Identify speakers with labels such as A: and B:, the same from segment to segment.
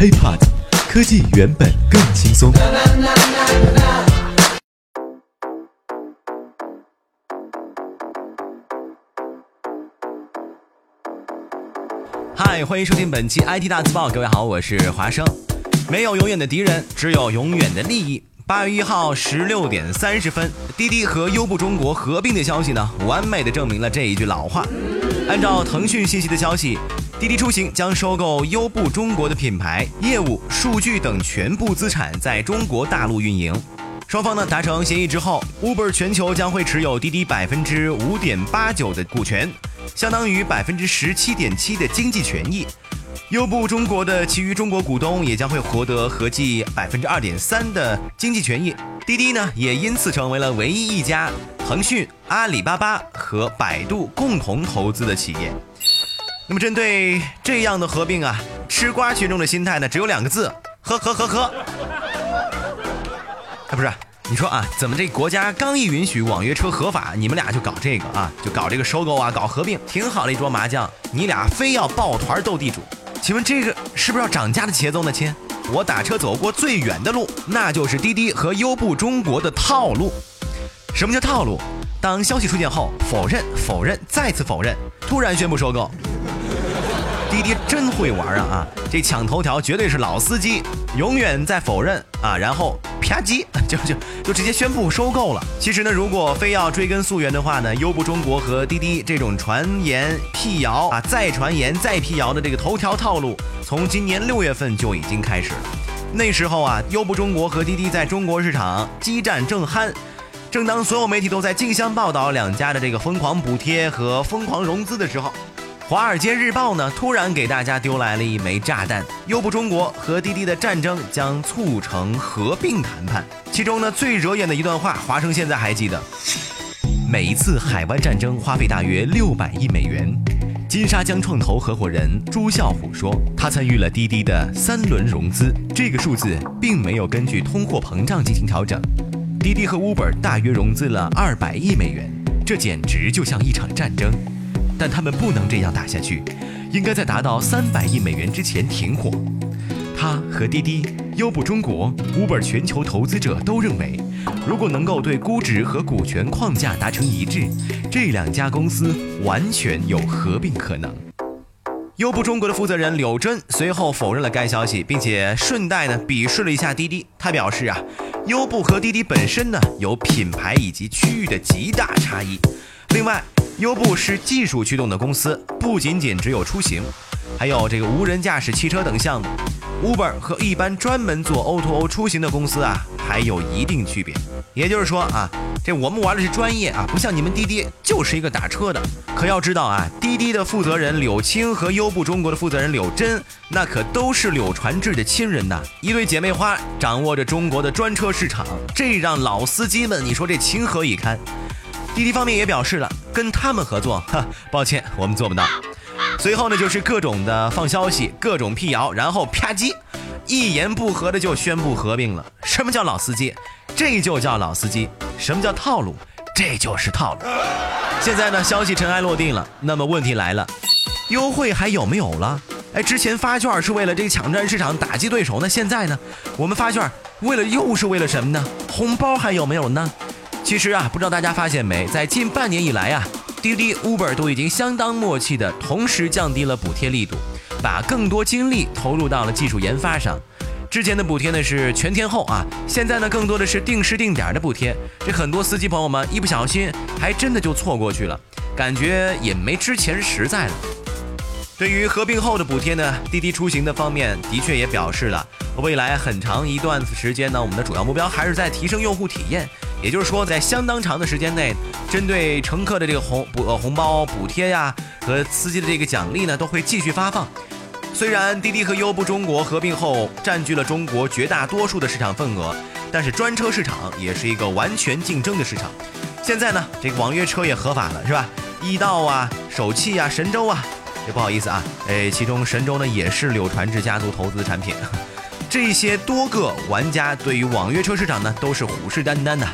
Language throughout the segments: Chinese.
A: HiPod，科技原本更轻松。
B: 嗨，欢迎收听本期 IT 大字报。各位好，我是华生。没有永远的敌人，只有永远的利益。八月一号十六点三十分，滴滴和优步中国合并的消息呢，完美的证明了这一句老话。按照腾讯信息的消息，滴滴出行将收购优步中国的品牌、业务、数据等全部资产，在中国大陆运营。双方呢达成协议之后，Uber 全球将会持有滴滴百分之五点八九的股权。相当于百分之十七点七的经济权益，优步中国的其余中国股东也将会获得合计百分之二点三的经济权益。滴滴呢，也因此成为了唯一一家腾讯、阿里巴巴和百度共同投资的企业。那么，针对这样的合并啊，吃瓜群众的心态呢，只有两个字：呵呵呵呵。啊，不是。你说啊，怎么这国家刚一允许网约车合法，你们俩就搞这个啊，就搞这个收购啊，搞合并，挺好的一桌麻将，你俩非要抱团斗地主，请问这个是不是要涨价的节奏呢？亲，我打车走过最远的路，那就是滴滴和优步中国的套路。什么叫套路？当消息出现后，否认，否认，再次否认，突然宣布收购。滴滴真会玩啊啊！这抢头条绝对是老司机，永远在否认啊，然后。啪叽，就就就直接宣布收购了。其实呢，如果非要追根溯源的话呢，优步中国和滴滴这种传言辟谣啊，再传言再辟谣的这个头条套路，从今年六月份就已经开始了。那时候啊，优步中国和滴滴在中国市场激战正酣，正当所有媒体都在竞相报道两家的这个疯狂补贴和疯狂融资的时候。《华尔街日报》呢，突然给大家丢来了一枚炸弹：优步中国和滴滴的战争将促成合并谈判。其中呢，最惹眼的一段话，华生现在还记得。每一次海湾战争花费大约六百亿美元。金沙江创投合伙人朱啸虎说，他参与了滴滴的三轮融资，这个数字并没有根据通货膨胀进行调整。滴滴和 Uber 大约融资了二百亿美元，这简直就像一场战争。但他们不能这样打下去，应该在达到三百亿美元之前停火。他和滴滴、优步中国、Uber 全球投资者都认为，如果能够对估值和股权框架达成一致，这两家公司完全有合并可能。优步中国的负责人柳真随后否认了该消息，并且顺带呢鄙视了一下滴滴。他表示啊，优步和滴滴本身呢有品牌以及区域的极大差异。另外。优步是技术驱动的公司，不仅仅只有出行，还有这个无人驾驶汽车等项目。Uber 和一般专门做 O2O 出行的公司啊，还有一定区别。也就是说啊，这我们玩的是专业啊，不像你们滴滴就是一个打车的。可要知道啊，滴滴的负责人柳青和优步中国的负责人柳真，那可都是柳传志的亲人呐，一对姐妹花，掌握着中国的专车市场，这让老司机们，你说这情何以堪？滴滴方面也表示了跟他们合作，哈，抱歉，我们做不到。随后呢，就是各种的放消息，各种辟谣，然后啪叽，一言不合的就宣布合并了。什么叫老司机？这就叫老司机。什么叫套路？这就是套路。现在呢，消息尘埃落定了，那么问题来了，优惠还有没有了？哎，之前发券是为了这个抢占市场、打击对手，那现在呢，我们发券为了又是为了什么呢？红包还有没有呢？其实啊，不知道大家发现没，在近半年以来啊，滴滴、Uber 都已经相当默契的同时降低了补贴力度，把更多精力投入到了技术研发上。之前的补贴呢是全天候啊，现在呢更多的是定时定点的补贴。这很多司机朋友们一不小心还真的就错过去了，感觉也没之前实在了。对于合并后的补贴呢，滴滴出行的方面的确也表示了，未来很长一段时间呢，我们的主要目标还是在提升用户体验。也就是说，在相当长的时间内，针对乘客的这个红补呃红包补贴呀和司机的这个奖励呢，都会继续发放。虽然滴滴和优步中国合并后占据了中国绝大多数的市场份额，但是专车市场也是一个完全竞争的市场。现在呢，这个网约车也合法了，是吧？易到啊，首汽啊，神州啊。也不好意思啊，哎，其中神州呢也是柳传志家族投资的产品，这些多个玩家对于网约车市场呢都是虎视眈眈的。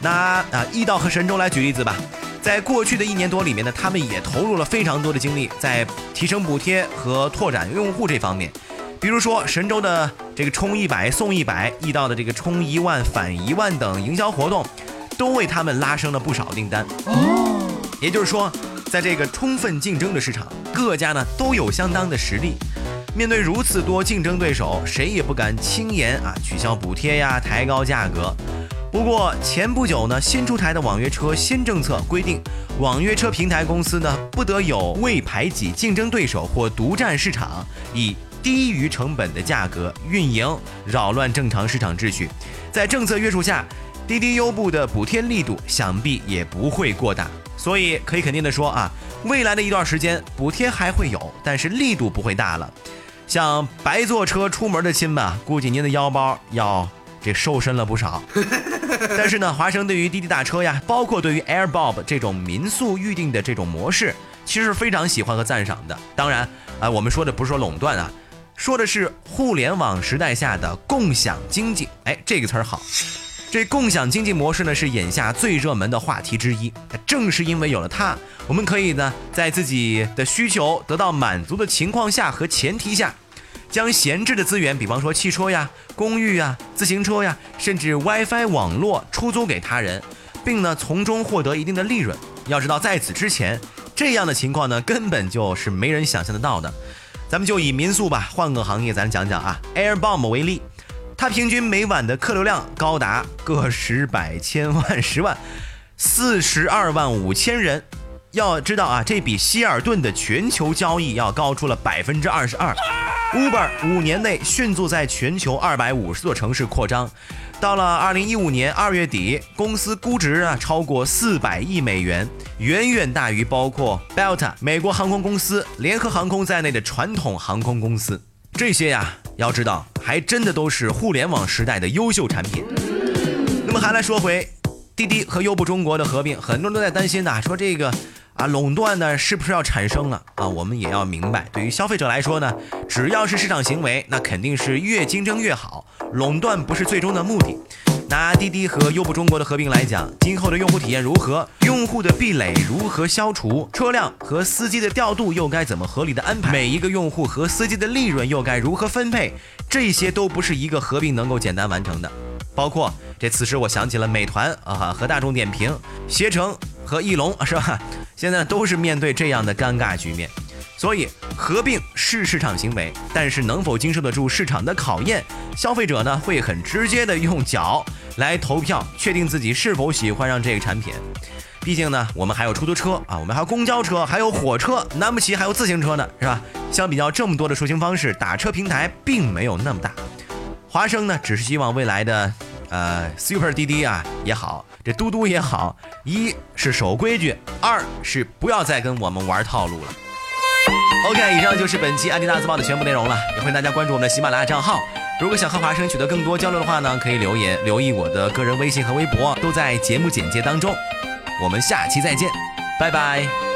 B: 那啊易道和神州来举例子吧，在过去的一年多里面呢，他们也投入了非常多的精力在提升补贴和拓展用户这方面。比如说神州的这个充一百送一百，易道的这个充一万返一万等营销活动，都为他们拉升了不少订单。哦，也就是说，在这个充分竞争的市场，各家呢都有相当的实力。面对如此多竞争对手，谁也不敢轻言啊取消补贴呀，抬高价格。不过前不久呢，新出台的网约车新政策规定，网约车平台公司呢不得有为排挤竞争对手或独占市场，以低于成本的价格运营，扰乱正常市场秩序。在政策约束下，滴滴优步的补贴力度想必也不会过大。所以可以肯定的说啊，未来的一段时间补贴还会有，但是力度不会大了。像白坐车出门的亲们，估计您的腰包要这瘦身了不少。但是呢，华生对于滴滴打车呀，包括对于 AirBob 这种民宿预定的这种模式，其实是非常喜欢和赞赏的。当然啊，我们说的不是说垄断啊，说的是互联网时代下的共享经济。哎，这个词儿好。这共享经济模式呢，是眼下最热门的话题之一。正是因为有了它，我们可以呢，在自己的需求得到满足的情况下和前提下，将闲置的资源，比方说汽车呀、公寓呀、自行车呀，甚至 WiFi 网络出租给他人，并呢从中获得一定的利润。要知道，在此之前，这样的情况呢，根本就是没人想象得到的。咱们就以民宿吧，换个行业，咱讲讲啊，AirBomb 为例。它平均每晚的客流量高达个十百千万十万，四十二万五千人。要知道啊，这比希尔顿的全球交易要高出了百分之二十二。Uber 五年内迅速在全球二百五十座城市扩张，到了二零一五年二月底，公司估值啊超过四百亿美元，远远大于包括 Delta 美国航空公司、联合航空在内的传统航空公司。这些呀。要知道，还真的都是互联网时代的优秀产品。那么还来说回滴滴和优步中国的合并，很多人都在担心呐，说这个啊垄断呢是不是要产生了啊？我们也要明白，对于消费者来说呢，只要是市场行为，那肯定是越竞争越好，垄断不是最终的目的。拿滴滴和优步中国的合并来讲，今后的用户体验如何？用户的壁垒如何消除？车辆和司机的调度又该怎么合理的安排？每一个用户和司机的利润又该如何分配？这些都不是一个合并能够简单完成的。包括这，此时我想起了美团啊和大众点评、携程和翼龙，是吧？现在都是面对这样的尴尬局面。所以合并是市场行为，但是能否经受得住市场的考验？消费者呢会很直接的用脚来投票，确定自己是否喜欢上这个产品。毕竟呢，我们还有出租车啊，我们还有公交车，还有火车，难不起还有自行车呢，是吧？相比较这么多的出行方式，打车平台并没有那么大。华生呢，只是希望未来的呃 Super 滴滴啊也好，这嘟嘟也好，一是守规矩，二是不要再跟我们玩套路了。OK，以上就是本期《安迪大字报》的全部内容了。也欢迎大家关注我们的喜马拉雅账号。如果想和华生取得更多交流的话呢，可以留言留意我的个人微信和微博，都在节目简介当中。我们下期再见，拜拜。